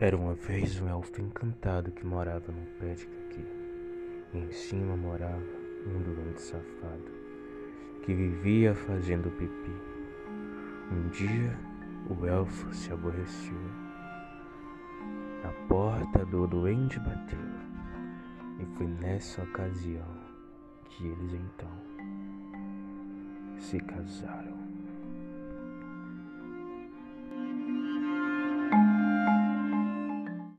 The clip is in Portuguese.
Era uma vez um elfo encantado que morava num pé de E em cima morava um doente safado que vivia fazendo pipi. Um dia o elfo se aborreceu. A porta do doente bateu. E foi nessa ocasião que eles então se casaram.